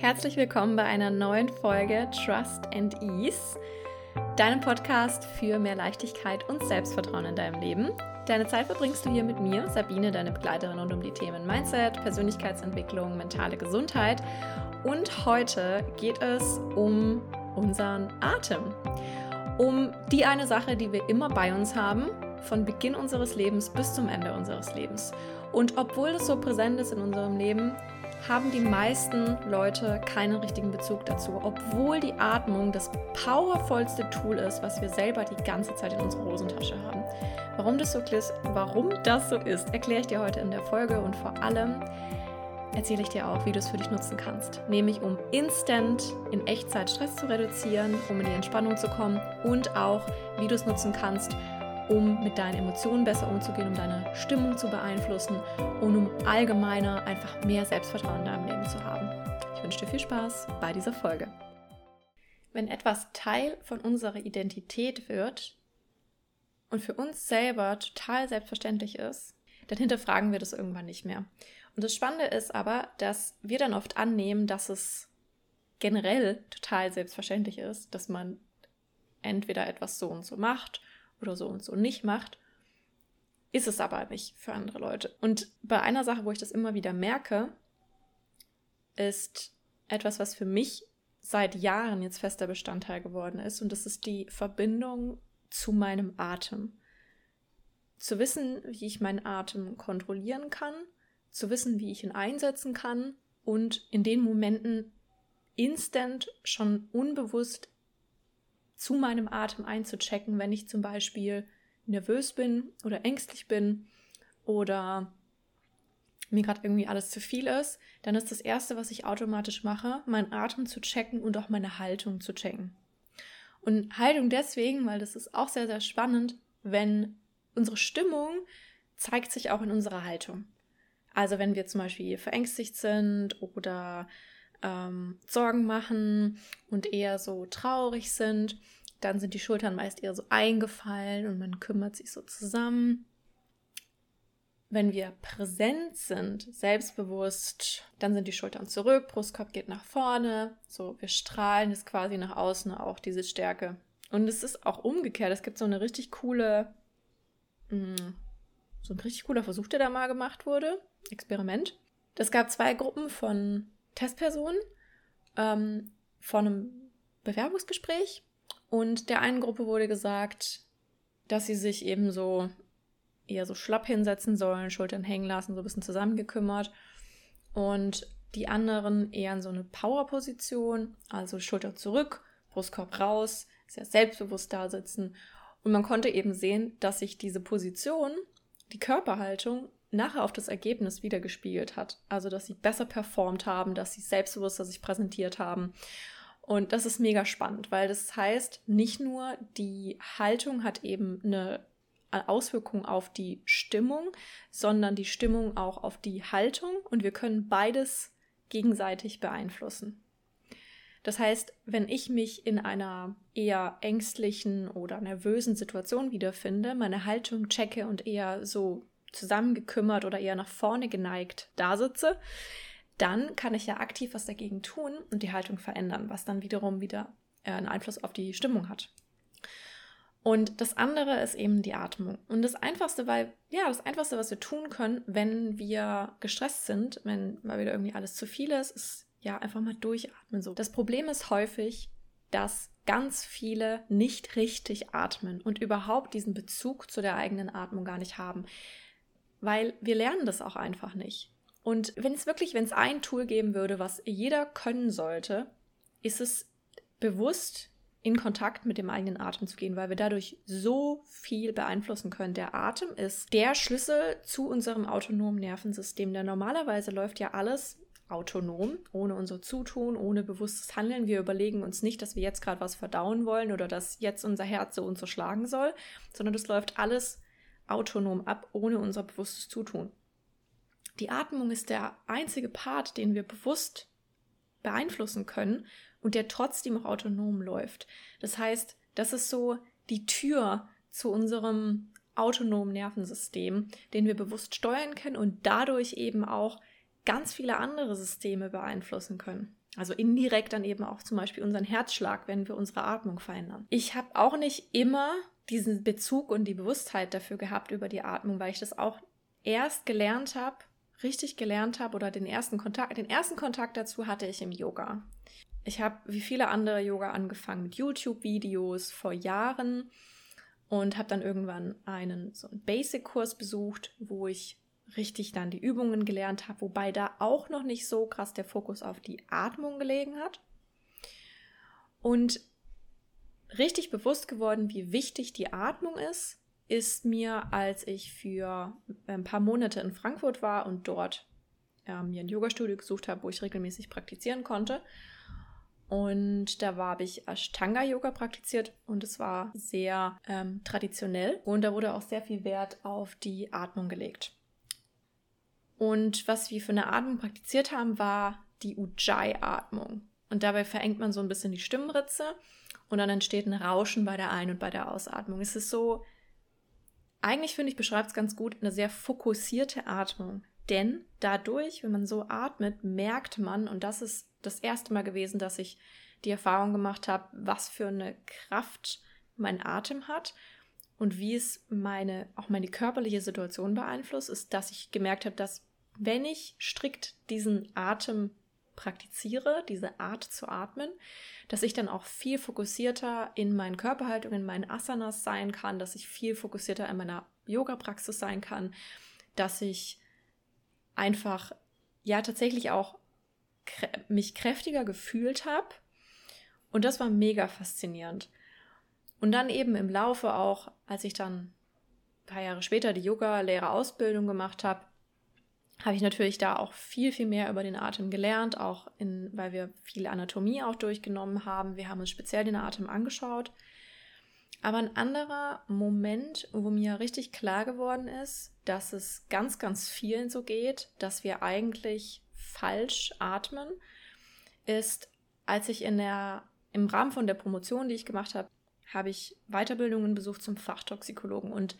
Herzlich willkommen bei einer neuen Folge Trust and Ease, deinem Podcast für mehr Leichtigkeit und Selbstvertrauen in deinem Leben. Deine Zeit verbringst du hier mit mir, Sabine, deine Begleiterin rund um die Themen Mindset, Persönlichkeitsentwicklung, mentale Gesundheit. Und heute geht es um unseren Atem. Um die eine Sache, die wir immer bei uns haben, von Beginn unseres Lebens bis zum Ende unseres Lebens. Und obwohl es so präsent ist in unserem Leben, haben die meisten Leute keinen richtigen Bezug dazu, obwohl die Atmung das powervollste Tool ist, was wir selber die ganze Zeit in unserer Hosentasche haben. Warum das so ist, warum das so ist, erkläre ich dir heute in der Folge und vor allem erzähle ich dir auch, wie du es für dich nutzen kannst. Nämlich um instant in Echtzeit Stress zu reduzieren, um in die Entspannung zu kommen und auch, wie du es nutzen kannst, um mit deinen Emotionen besser umzugehen, um deine Stimmung zu beeinflussen und um allgemeiner einfach mehr Selbstvertrauen in deinem Leben zu haben. Ich wünsche dir viel Spaß bei dieser Folge. Wenn etwas Teil von unserer Identität wird und für uns selber total selbstverständlich ist, dann hinterfragen wir das irgendwann nicht mehr. Und das Spannende ist aber, dass wir dann oft annehmen, dass es generell total selbstverständlich ist, dass man entweder etwas so und so macht oder so und so nicht macht, ist es aber nicht für andere Leute. Und bei einer Sache, wo ich das immer wieder merke, ist etwas, was für mich seit Jahren jetzt fester Bestandteil geworden ist. Und das ist die Verbindung zu meinem Atem. Zu wissen, wie ich meinen Atem kontrollieren kann, zu wissen, wie ich ihn einsetzen kann und in den Momenten instant schon unbewusst zu meinem Atem einzuchecken, wenn ich zum Beispiel nervös bin oder ängstlich bin oder mir gerade irgendwie alles zu viel ist, dann ist das Erste, was ich automatisch mache, meinen Atem zu checken und auch meine Haltung zu checken. Und Haltung deswegen, weil das ist auch sehr, sehr spannend, wenn unsere Stimmung zeigt sich auch in unserer Haltung. Also wenn wir zum Beispiel verängstigt sind oder ähm, Sorgen machen und eher so traurig sind, dann sind die Schultern meist eher so eingefallen und man kümmert sich so zusammen. Wenn wir präsent sind, selbstbewusst, dann sind die Schultern zurück, Brustkorb geht nach vorne, so wir strahlen es quasi nach außen auch diese Stärke. Und es ist auch umgekehrt. Es gibt so eine richtig coole, mm, so ein richtig cooler Versuch, der da mal gemacht wurde. Experiment. Es gab zwei Gruppen von Testpersonen ähm, von einem Bewerbungsgespräch und der einen Gruppe wurde gesagt, dass sie sich eben so eher so schlapp hinsetzen sollen, Schultern hängen lassen, so ein bisschen zusammengekümmert. Und die anderen eher in so eine Power-Position, also Schulter zurück, Brustkorb raus, sehr selbstbewusst da sitzen. Und man konnte eben sehen, dass sich diese Position, die Körperhaltung, nachher auf das Ergebnis wieder gespiegelt hat. Also, dass sie besser performt haben, dass sie selbstbewusster sich präsentiert haben. Und das ist mega spannend, weil das heißt, nicht nur die Haltung hat eben eine Auswirkung auf die Stimmung, sondern die Stimmung auch auf die Haltung und wir können beides gegenseitig beeinflussen. Das heißt, wenn ich mich in einer eher ängstlichen oder nervösen Situation wiederfinde, meine Haltung checke und eher so zusammengekümmert oder eher nach vorne geneigt da sitze, dann kann ich ja aktiv was dagegen tun und die Haltung verändern, was dann wiederum wieder äh, einen Einfluss auf die Stimmung hat. Und das andere ist eben die Atmung. Und das Einfachste, weil, ja, das Einfachste, was wir tun können, wenn wir gestresst sind, wenn mal wieder irgendwie alles zu viel ist, ist ja einfach mal durchatmen so. Das Problem ist häufig, dass ganz viele nicht richtig atmen und überhaupt diesen Bezug zu der eigenen Atmung gar nicht haben. Weil wir lernen das auch einfach nicht. Und wenn es wirklich, wenn es ein Tool geben würde, was jeder können sollte, ist es bewusst in Kontakt mit dem eigenen Atem zu gehen, weil wir dadurch so viel beeinflussen können. Der Atem ist der Schlüssel zu unserem autonomen Nervensystem. Denn normalerweise läuft ja alles autonom, ohne unser Zutun, ohne bewusstes Handeln. Wir überlegen uns nicht, dass wir jetzt gerade was verdauen wollen oder dass jetzt unser Herz so und so schlagen soll, sondern das läuft alles autonom ab, ohne unser bewusstes Zutun. Die Atmung ist der einzige Part, den wir bewusst beeinflussen können und der trotzdem auch autonom läuft. Das heißt, das ist so die Tür zu unserem autonomen Nervensystem, den wir bewusst steuern können und dadurch eben auch ganz viele andere Systeme beeinflussen können. Also indirekt dann eben auch zum Beispiel unseren Herzschlag, wenn wir unsere Atmung verändern. Ich habe auch nicht immer diesen Bezug und die Bewusstheit dafür gehabt über die Atmung, weil ich das auch erst gelernt habe, richtig gelernt habe oder den ersten Kontakt, den ersten Kontakt dazu hatte ich im Yoga. Ich habe wie viele andere Yoga angefangen mit YouTube-Videos vor Jahren und habe dann irgendwann einen so einen Basic-Kurs besucht, wo ich richtig dann die Übungen gelernt habe, wobei da auch noch nicht so krass der Fokus auf die Atmung gelegen hat. Und richtig bewusst geworden, wie wichtig die Atmung ist, ist mir, als ich für ein paar Monate in Frankfurt war und dort äh, mir ein Yoga-Studio gesucht habe, wo ich regelmäßig praktizieren konnte. Und da habe ich Ashtanga-Yoga praktiziert und es war sehr ähm, traditionell und da wurde auch sehr viel Wert auf die Atmung gelegt. Und was wir für eine Atmung praktiziert haben, war die Ujjayi-Atmung. Und dabei verengt man so ein bisschen die Stimmritze und dann entsteht ein Rauschen bei der Ein- und bei der Ausatmung. Es ist so, eigentlich finde ich, beschreibt es ganz gut, eine sehr fokussierte Atmung. Denn dadurch, wenn man so atmet, merkt man, und das ist das erste Mal gewesen, dass ich die Erfahrung gemacht habe, was für eine Kraft mein Atem hat und wie es meine, auch meine körperliche Situation beeinflusst, ist, dass ich gemerkt habe, dass wenn ich strikt diesen Atem praktiziere, diese Art zu atmen, dass ich dann auch viel fokussierter in meinen Körperhaltung, in meinen Asanas sein kann, dass ich viel fokussierter in meiner Yoga-Praxis sein kann, dass ich einfach ja tatsächlich auch krä mich kräftiger gefühlt habe. Und das war mega faszinierend. Und dann eben im Laufe auch, als ich dann ein paar Jahre später die Yoga-Lehrerausbildung gemacht habe, habe ich natürlich da auch viel, viel mehr über den Atem gelernt, auch in, weil wir viel Anatomie auch durchgenommen haben. Wir haben uns speziell den Atem angeschaut. Aber ein anderer Moment, wo mir richtig klar geworden ist, dass es ganz, ganz vielen so geht, dass wir eigentlich falsch atmen, ist, als ich in der, im Rahmen von der Promotion, die ich gemacht habe, habe ich Weiterbildungen besucht zum Fachtoxikologen. Und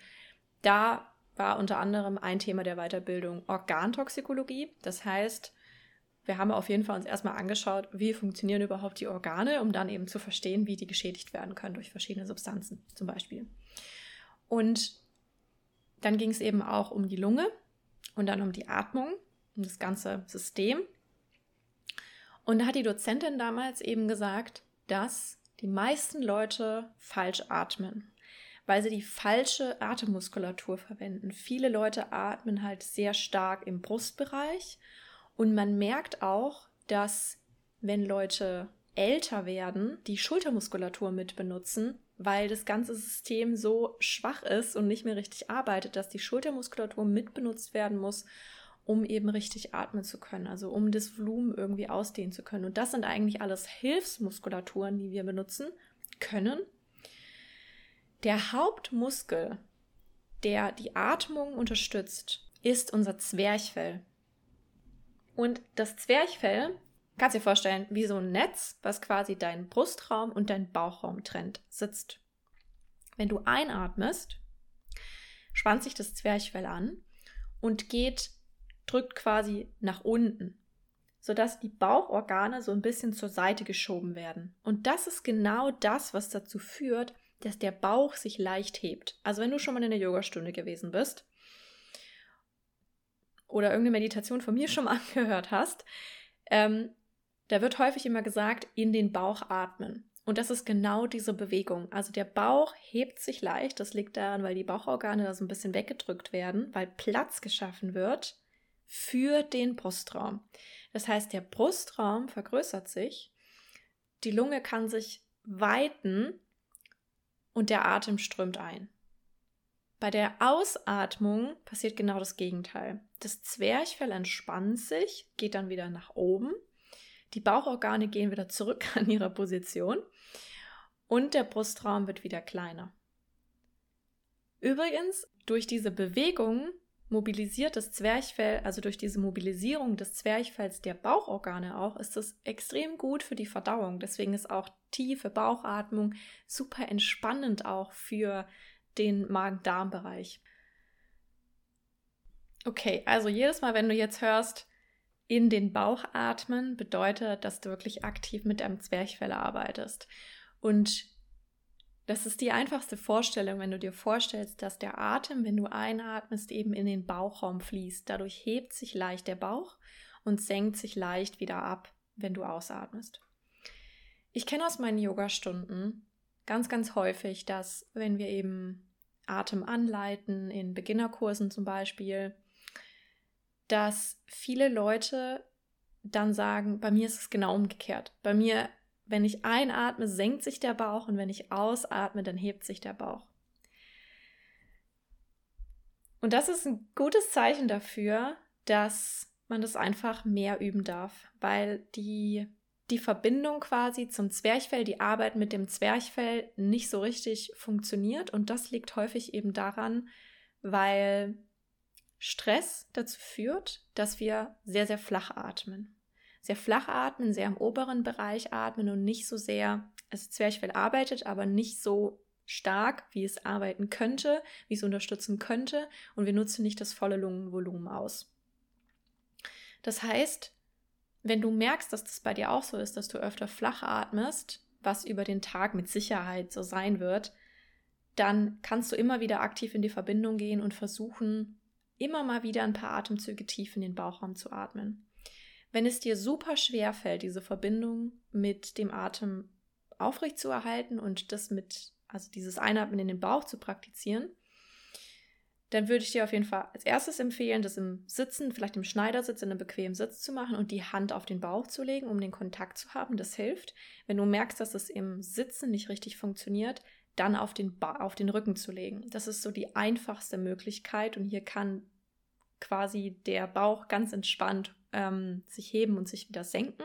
da war unter anderem ein Thema der Weiterbildung Organtoxikologie. Das heißt, wir haben auf jeden Fall uns erstmal angeschaut, wie funktionieren überhaupt die Organe, um dann eben zu verstehen, wie die geschädigt werden können durch verschiedene Substanzen zum Beispiel. Und dann ging es eben auch um die Lunge und dann um die Atmung, um das ganze System. Und da hat die Dozentin damals eben gesagt, dass die meisten Leute falsch atmen weil sie die falsche Atemmuskulatur verwenden. Viele Leute atmen halt sehr stark im Brustbereich und man merkt auch, dass wenn Leute älter werden, die Schultermuskulatur mit benutzen, weil das ganze System so schwach ist und nicht mehr richtig arbeitet, dass die Schultermuskulatur mit benutzt werden muss, um eben richtig atmen zu können, also um das Volumen irgendwie ausdehnen zu können. Und das sind eigentlich alles Hilfsmuskulaturen, die wir benutzen können, der Hauptmuskel, der die Atmung unterstützt, ist unser Zwerchfell. Und das Zwerchfell, kannst du dir vorstellen, wie so ein Netz, was quasi deinen Brustraum und deinen Bauchraum trennt, sitzt. Wenn du einatmest, spannt sich das Zwerchfell an und geht, drückt quasi nach unten, sodass die Bauchorgane so ein bisschen zur Seite geschoben werden. Und das ist genau das, was dazu führt, dass der Bauch sich leicht hebt. Also wenn du schon mal in einer Yogastunde gewesen bist oder irgendeine Meditation von mir schon mal angehört hast, ähm, da wird häufig immer gesagt, in den Bauch atmen. Und das ist genau diese Bewegung. Also der Bauch hebt sich leicht. Das liegt daran, weil die Bauchorgane da so ein bisschen weggedrückt werden, weil Platz geschaffen wird für den Brustraum. Das heißt, der Brustraum vergrößert sich, die Lunge kann sich weiten und der Atem strömt ein. Bei der Ausatmung passiert genau das Gegenteil. Das Zwerchfell entspannt sich, geht dann wieder nach oben, die Bauchorgane gehen wieder zurück an ihre Position und der Brustraum wird wieder kleiner. Übrigens, durch diese Bewegung mobilisiert das Zwerchfell, also durch diese Mobilisierung des Zwerchfells der Bauchorgane auch, ist das extrem gut für die Verdauung. Deswegen ist auch tiefe Bauchatmung super entspannend auch für den Magen-Darm-Bereich. Okay, also jedes Mal, wenn du jetzt hörst, in den Bauch atmen bedeutet, dass du wirklich aktiv mit deinem Zwerchfell arbeitest. Und das ist die einfachste Vorstellung, wenn du dir vorstellst, dass der Atem, wenn du einatmest, eben in den Bauchraum fließt. Dadurch hebt sich leicht der Bauch und senkt sich leicht wieder ab, wenn du ausatmest. Ich kenne aus meinen Yoga-Stunden ganz, ganz häufig, dass wenn wir eben Atem anleiten, in Beginnerkursen zum Beispiel, dass viele Leute dann sagen, bei mir ist es genau umgekehrt. Bei mir, wenn ich einatme, senkt sich der Bauch und wenn ich ausatme, dann hebt sich der Bauch. Und das ist ein gutes Zeichen dafür, dass man das einfach mehr üben darf, weil die, die Verbindung quasi zum Zwerchfell, die Arbeit mit dem Zwerchfell nicht so richtig funktioniert. Und das liegt häufig eben daran, weil Stress dazu führt, dass wir sehr, sehr flach atmen. Sehr flach atmen, sehr im oberen Bereich atmen und nicht so sehr, also Zwerchfell arbeitet, aber nicht so stark, wie es arbeiten könnte, wie es unterstützen könnte und wir nutzen nicht das volle Lungenvolumen aus. Das heißt, wenn du merkst, dass das bei dir auch so ist, dass du öfter flach atmest, was über den Tag mit Sicherheit so sein wird, dann kannst du immer wieder aktiv in die Verbindung gehen und versuchen, immer mal wieder ein paar Atemzüge tief in den Bauchraum zu atmen. Wenn es dir super schwer fällt, diese Verbindung mit dem Atem aufrecht zu erhalten und das mit, also dieses Einatmen in den Bauch zu praktizieren, dann würde ich dir auf jeden Fall als erstes empfehlen, das im Sitzen, vielleicht im Schneidersitz, in einem bequemen Sitz zu machen und die Hand auf den Bauch zu legen, um den Kontakt zu haben. Das hilft. Wenn du merkst, dass es im Sitzen nicht richtig funktioniert, dann auf den, ba auf den Rücken zu legen. Das ist so die einfachste Möglichkeit und hier kann quasi der Bauch ganz entspannt ähm, sich heben und sich wieder senken.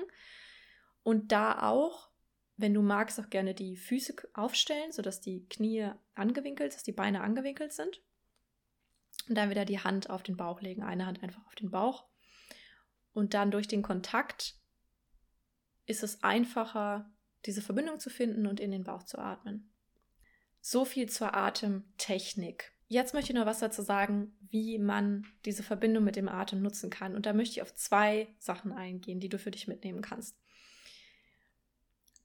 Und da auch, wenn du magst, auch gerne die Füße aufstellen, sodass die Knie angewinkelt, dass die Beine angewinkelt sind. Und dann wieder die Hand auf den Bauch legen, eine Hand einfach auf den Bauch. Und dann durch den Kontakt ist es einfacher, diese Verbindung zu finden und in den Bauch zu atmen. So viel zur Atemtechnik. Jetzt möchte ich noch was dazu sagen, wie man diese Verbindung mit dem Atem nutzen kann. Und da möchte ich auf zwei Sachen eingehen, die du für dich mitnehmen kannst.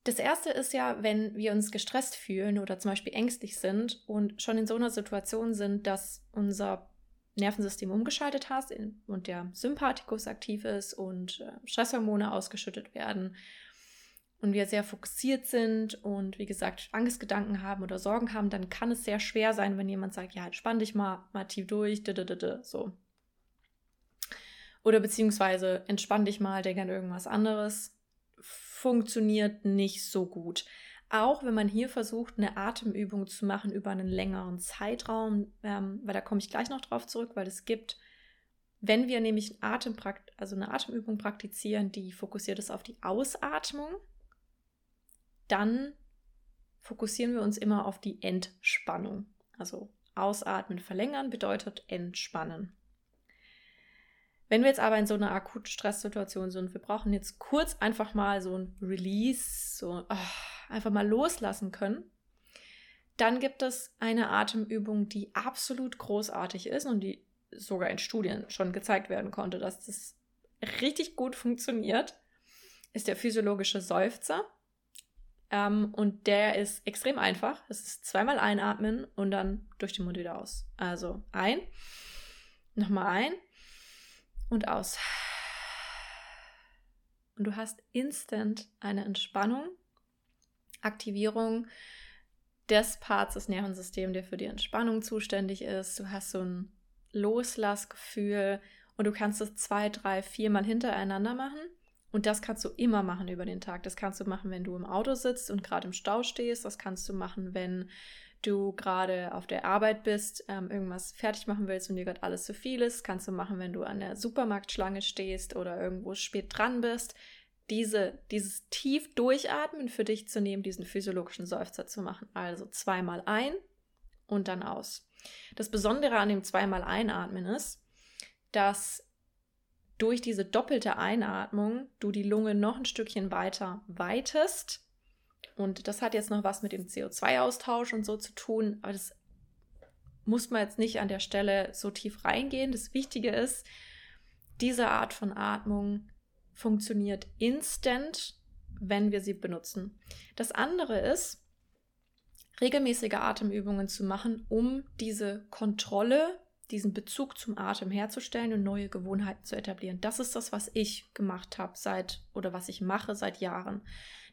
Das erste ist ja, wenn wir uns gestresst fühlen oder zum Beispiel ängstlich sind und schon in so einer Situation sind, dass unser Nervensystem umgeschaltet hast und der Sympathikus aktiv ist und äh, Stresshormone ausgeschüttet werden und wir sehr fokussiert sind und wie gesagt Angstgedanken haben oder Sorgen haben, dann kann es sehr schwer sein, wenn jemand sagt, ja, entspann dich mal, mal tief durch, so. Oder beziehungsweise entspann dich mal, denk an irgendwas anderes. Funktioniert nicht so gut. Auch wenn man hier versucht, eine Atemübung zu machen über einen längeren Zeitraum, ähm, weil da komme ich gleich noch drauf zurück, weil es gibt, wenn wir nämlich Atemprakt also eine Atemübung praktizieren, die fokussiert ist auf die Ausatmung, dann fokussieren wir uns immer auf die Entspannung. Also ausatmen, verlängern bedeutet entspannen. Wenn wir jetzt aber in so einer akuten Stresssituation sind, wir brauchen jetzt kurz einfach mal so ein Release, so oh, einfach mal loslassen können, dann gibt es eine Atemübung, die absolut großartig ist und die sogar in Studien schon gezeigt werden konnte, dass das richtig gut funktioniert, ist der physiologische Seufzer. Ähm, und der ist extrem einfach. Es ist zweimal einatmen und dann durch den Mund wieder aus. Also ein, nochmal ein und aus. Und du hast instant eine Entspannung, Aktivierung des Parts des Nervensystems, der für die Entspannung zuständig ist. Du hast so ein Loslassgefühl und du kannst es zwei, drei, viermal hintereinander machen. Und das kannst du immer machen über den Tag. Das kannst du machen, wenn du im Auto sitzt und gerade im Stau stehst. Das kannst du machen, wenn du gerade auf der Arbeit bist, ähm, irgendwas fertig machen willst und dir gerade alles zu viel ist. Kannst du machen, wenn du an der Supermarktschlange stehst oder irgendwo spät dran bist. Diese, dieses tief Durchatmen für dich zu nehmen, diesen physiologischen Seufzer zu machen. Also zweimal ein und dann aus. Das Besondere an dem zweimal einatmen ist, dass durch diese doppelte Einatmung du die Lunge noch ein Stückchen weiter weitest. Und das hat jetzt noch was mit dem CO2-Austausch und so zu tun, aber das muss man jetzt nicht an der Stelle so tief reingehen. Das Wichtige ist, diese Art von Atmung funktioniert instant, wenn wir sie benutzen. Das andere ist, regelmäßige Atemübungen zu machen, um diese Kontrolle, diesen Bezug zum Atem herzustellen und neue Gewohnheiten zu etablieren. Das ist das, was ich gemacht habe seit oder was ich mache seit Jahren.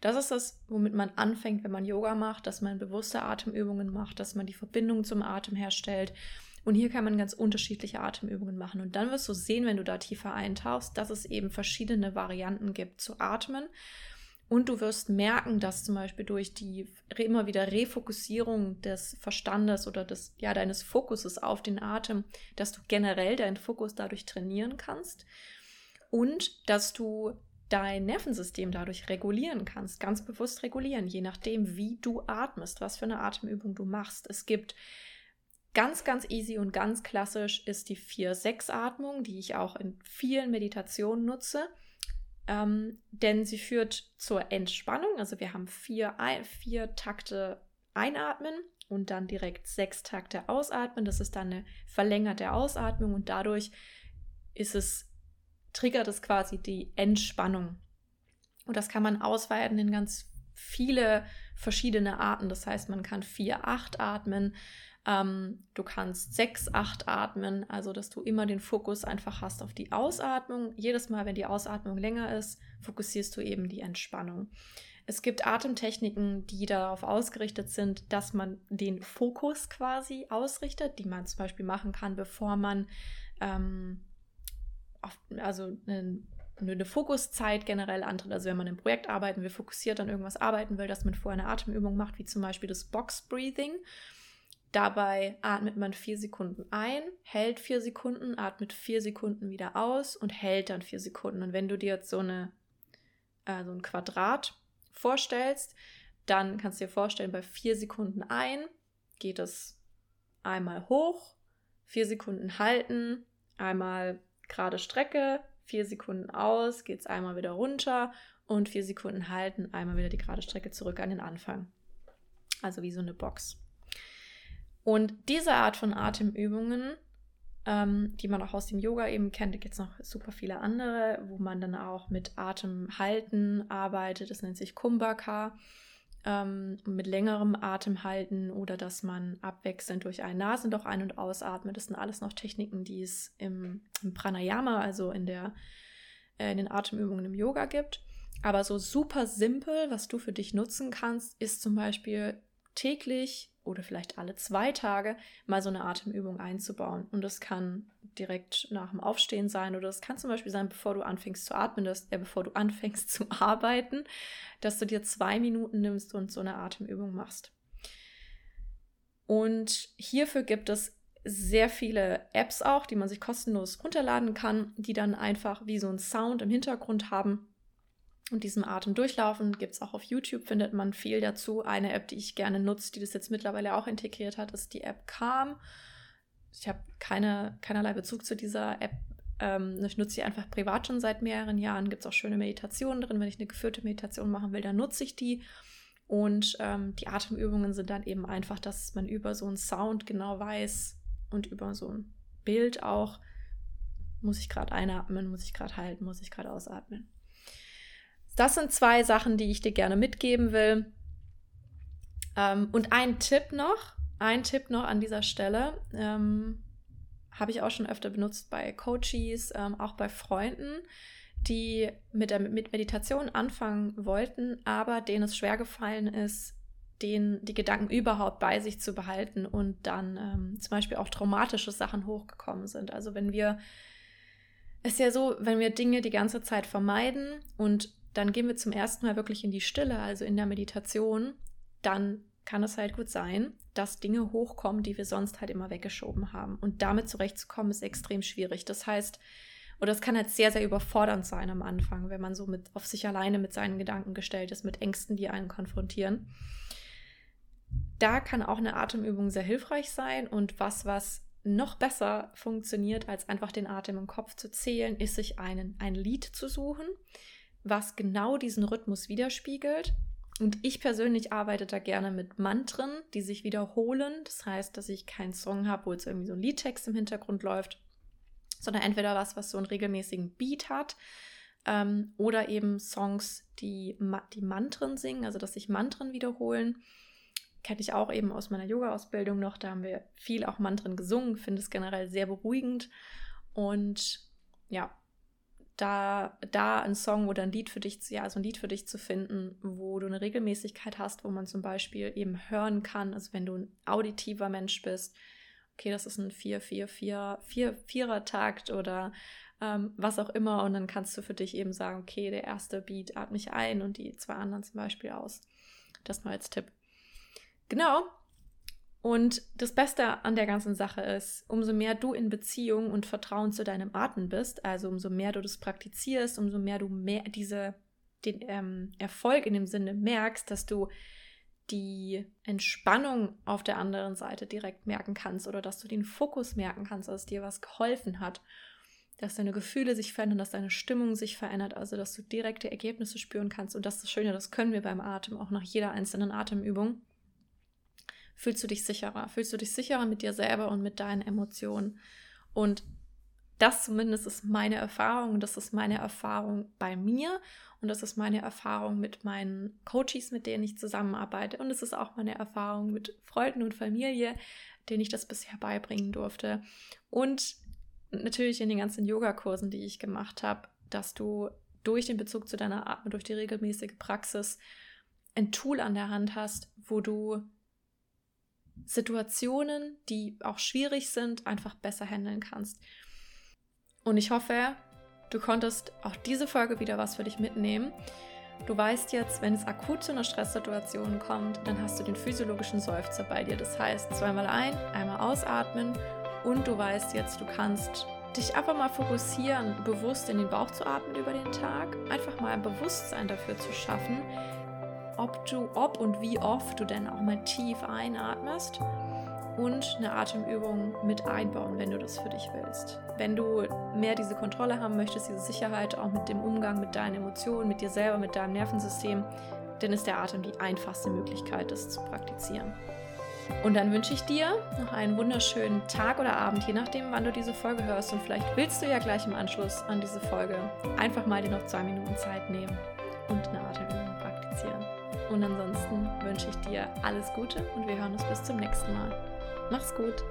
Das ist das, womit man anfängt, wenn man Yoga macht, dass man bewusste Atemübungen macht, dass man die Verbindung zum Atem herstellt. Und hier kann man ganz unterschiedliche Atemübungen machen. Und dann wirst du sehen, wenn du da tiefer eintauchst, dass es eben verschiedene Varianten gibt zu atmen. Und du wirst merken, dass zum Beispiel durch die immer wieder Refokussierung des Verstandes oder des, ja, deines Fokuses auf den Atem, dass du generell deinen Fokus dadurch trainieren kannst und dass du dein Nervensystem dadurch regulieren kannst, ganz bewusst regulieren, je nachdem, wie du atmest, was für eine Atemübung du machst. Es gibt ganz, ganz easy und ganz klassisch ist die 4-6-Atmung, die ich auch in vielen Meditationen nutze ähm, denn sie führt zur Entspannung. Also wir haben vier, vier Takte einatmen und dann direkt sechs Takte ausatmen. Das ist dann eine verlängerte Ausatmung und dadurch ist es, triggert es quasi die Entspannung. Und das kann man ausweiten in ganz viele verschiedene Arten. Das heißt, man kann 4-8 atmen, ähm, du kannst 6, 8 atmen, also dass du immer den Fokus einfach hast auf die Ausatmung. Jedes Mal, wenn die Ausatmung länger ist, fokussierst du eben die Entspannung. Es gibt Atemtechniken, die darauf ausgerichtet sind, dass man den Fokus quasi ausrichtet, die man zum Beispiel machen kann, bevor man ähm, auf, also eine, eine Fokuszeit generell antritt. Also wenn man im Projekt arbeiten will, fokussiert an irgendwas arbeiten will, dass man vorher eine Atemübung macht, wie zum Beispiel das Box Breathing. Dabei atmet man vier Sekunden ein, hält vier Sekunden, atmet vier Sekunden wieder aus und hält dann vier Sekunden. Und wenn du dir jetzt so, eine, äh, ein Quadrat vorstellst, dann kannst du dir vorstellen, bei vier Sekunden ein geht es einmal hoch, vier Sekunden halten, einmal gerade Strecke, vier Sekunden aus, geht es einmal wieder runter und vier Sekunden halten, einmal wieder die gerade Strecke zurück an den Anfang. Also wie so eine Box. Und diese Art von Atemübungen, ähm, die man auch aus dem Yoga eben kennt, da gibt es noch super viele andere, wo man dann auch mit Atemhalten arbeitet. Das nennt sich Kumbhaka. Ähm, mit längerem Atemhalten oder dass man abwechselnd durch ein Nasenloch ein- und ausatmet. Das sind alles noch Techniken, die es im, im Pranayama, also in, der, äh, in den Atemübungen im Yoga gibt. Aber so super simpel, was du für dich nutzen kannst, ist zum Beispiel täglich oder vielleicht alle zwei Tage mal so eine Atemübung einzubauen. Und das kann direkt nach dem Aufstehen sein oder das kann zum Beispiel sein, bevor du anfängst zu atmen, dass, äh, bevor du anfängst zu arbeiten, dass du dir zwei Minuten nimmst und so eine Atemübung machst. Und hierfür gibt es sehr viele Apps auch, die man sich kostenlos runterladen kann, die dann einfach wie so ein Sound im Hintergrund haben und diesem Atem durchlaufen. Gibt es auch auf YouTube, findet man viel dazu. Eine App, die ich gerne nutze, die das jetzt mittlerweile auch integriert hat, ist die App Calm. Ich habe keine, keinerlei Bezug zu dieser App. Ähm, ich nutze sie einfach privat schon seit mehreren Jahren. Gibt es auch schöne Meditationen drin. Wenn ich eine geführte Meditation machen will, dann nutze ich die. Und ähm, die Atemübungen sind dann eben einfach, dass man über so einen Sound genau weiß und über so ein Bild auch, muss ich gerade einatmen, muss ich gerade halten, muss ich gerade ausatmen. Das sind zwei Sachen, die ich dir gerne mitgeben will. Ähm, und ein Tipp noch, ein Tipp noch an dieser Stelle, ähm, habe ich auch schon öfter benutzt bei Coaches, ähm, auch bei Freunden, die mit, der, mit Meditation anfangen wollten, aber denen es schwer gefallen ist, den, die Gedanken überhaupt bei sich zu behalten und dann ähm, zum Beispiel auch traumatische Sachen hochgekommen sind. Also wenn wir, es ist ja so, wenn wir Dinge die ganze Zeit vermeiden und dann gehen wir zum ersten Mal wirklich in die Stille, also in der Meditation, dann kann es halt gut sein, dass Dinge hochkommen, die wir sonst halt immer weggeschoben haben. Und damit zurechtzukommen, ist extrem schwierig. Das heißt, oder es kann halt sehr, sehr überfordernd sein am Anfang, wenn man so mit auf sich alleine mit seinen Gedanken gestellt ist, mit Ängsten, die einen konfrontieren. Da kann auch eine Atemübung sehr hilfreich sein und was, was noch besser funktioniert, als einfach den Atem im Kopf zu zählen, ist sich einen, ein Lied zu suchen, was genau diesen Rhythmus widerspiegelt. Und ich persönlich arbeite da gerne mit Mantren, die sich wiederholen. Das heißt, dass ich keinen Song habe, wo jetzt irgendwie so ein Liedtext im Hintergrund läuft, sondern entweder was, was so einen regelmäßigen Beat hat ähm, oder eben Songs, die, die Mantren singen, also dass sich Mantren wiederholen. Kenne ich auch eben aus meiner Yoga-Ausbildung noch. Da haben wir viel auch Mantren gesungen, finde es generell sehr beruhigend. Und ja, da, da ein Song oder ein Lied für dich, ja, also ein Lied für dich zu finden, wo du eine Regelmäßigkeit hast, wo man zum Beispiel eben hören kann, also wenn du ein auditiver Mensch bist, okay, das ist ein 4, 4, 4, 4, 4er Takt oder ähm, was auch immer und dann kannst du für dich eben sagen, okay, der erste Beat atme ich ein und die zwei anderen zum Beispiel aus. Das mal als Tipp. Genau, und das Beste an der ganzen Sache ist, umso mehr du in Beziehung und Vertrauen zu deinem Atem bist, also umso mehr du das praktizierst, umso mehr du mehr diese, den ähm, Erfolg in dem Sinne merkst, dass du die Entspannung auf der anderen Seite direkt merken kannst oder dass du den Fokus merken kannst, dass dir was geholfen hat, dass deine Gefühle sich verändern, dass deine Stimmung sich verändert, also dass du direkte Ergebnisse spüren kannst. Und das ist das Schöne, das können wir beim Atem, auch nach jeder einzelnen Atemübung fühlst du dich sicherer, fühlst du dich sicherer mit dir selber und mit deinen Emotionen. Und das zumindest ist meine Erfahrung, das ist meine Erfahrung bei mir und das ist meine Erfahrung mit meinen Coaches, mit denen ich zusammenarbeite und es ist auch meine Erfahrung mit Freunden und Familie, denen ich das bisher beibringen durfte. Und natürlich in den ganzen Yogakursen, die ich gemacht habe, dass du durch den Bezug zu deiner Atmung, durch die regelmäßige Praxis ein Tool an der Hand hast, wo du Situationen, die auch schwierig sind, einfach besser handeln kannst. Und ich hoffe, du konntest auch diese Folge wieder was für dich mitnehmen. Du weißt jetzt, wenn es akut zu einer Stresssituation kommt, dann hast du den physiologischen Seufzer bei dir. Das heißt, zweimal ein, einmal ausatmen und du weißt jetzt, du kannst dich einfach mal fokussieren, bewusst in den Bauch zu atmen über den Tag, einfach mal ein Bewusstsein dafür zu schaffen, ob du, ob und wie oft du denn auch mal tief einatmest und eine Atemübung mit einbauen, wenn du das für dich willst. Wenn du mehr diese Kontrolle haben möchtest, diese Sicherheit auch mit dem Umgang mit deinen Emotionen, mit dir selber, mit deinem Nervensystem, dann ist der Atem die einfachste Möglichkeit, das zu praktizieren. Und dann wünsche ich dir noch einen wunderschönen Tag oder Abend, je nachdem, wann du diese Folge hörst. Und vielleicht willst du ja gleich im Anschluss an diese Folge einfach mal dir noch zwei Minuten Zeit nehmen und eine Atemübung praktizieren. Und ansonsten wünsche ich dir alles Gute und wir hören uns bis zum nächsten Mal. Mach's gut!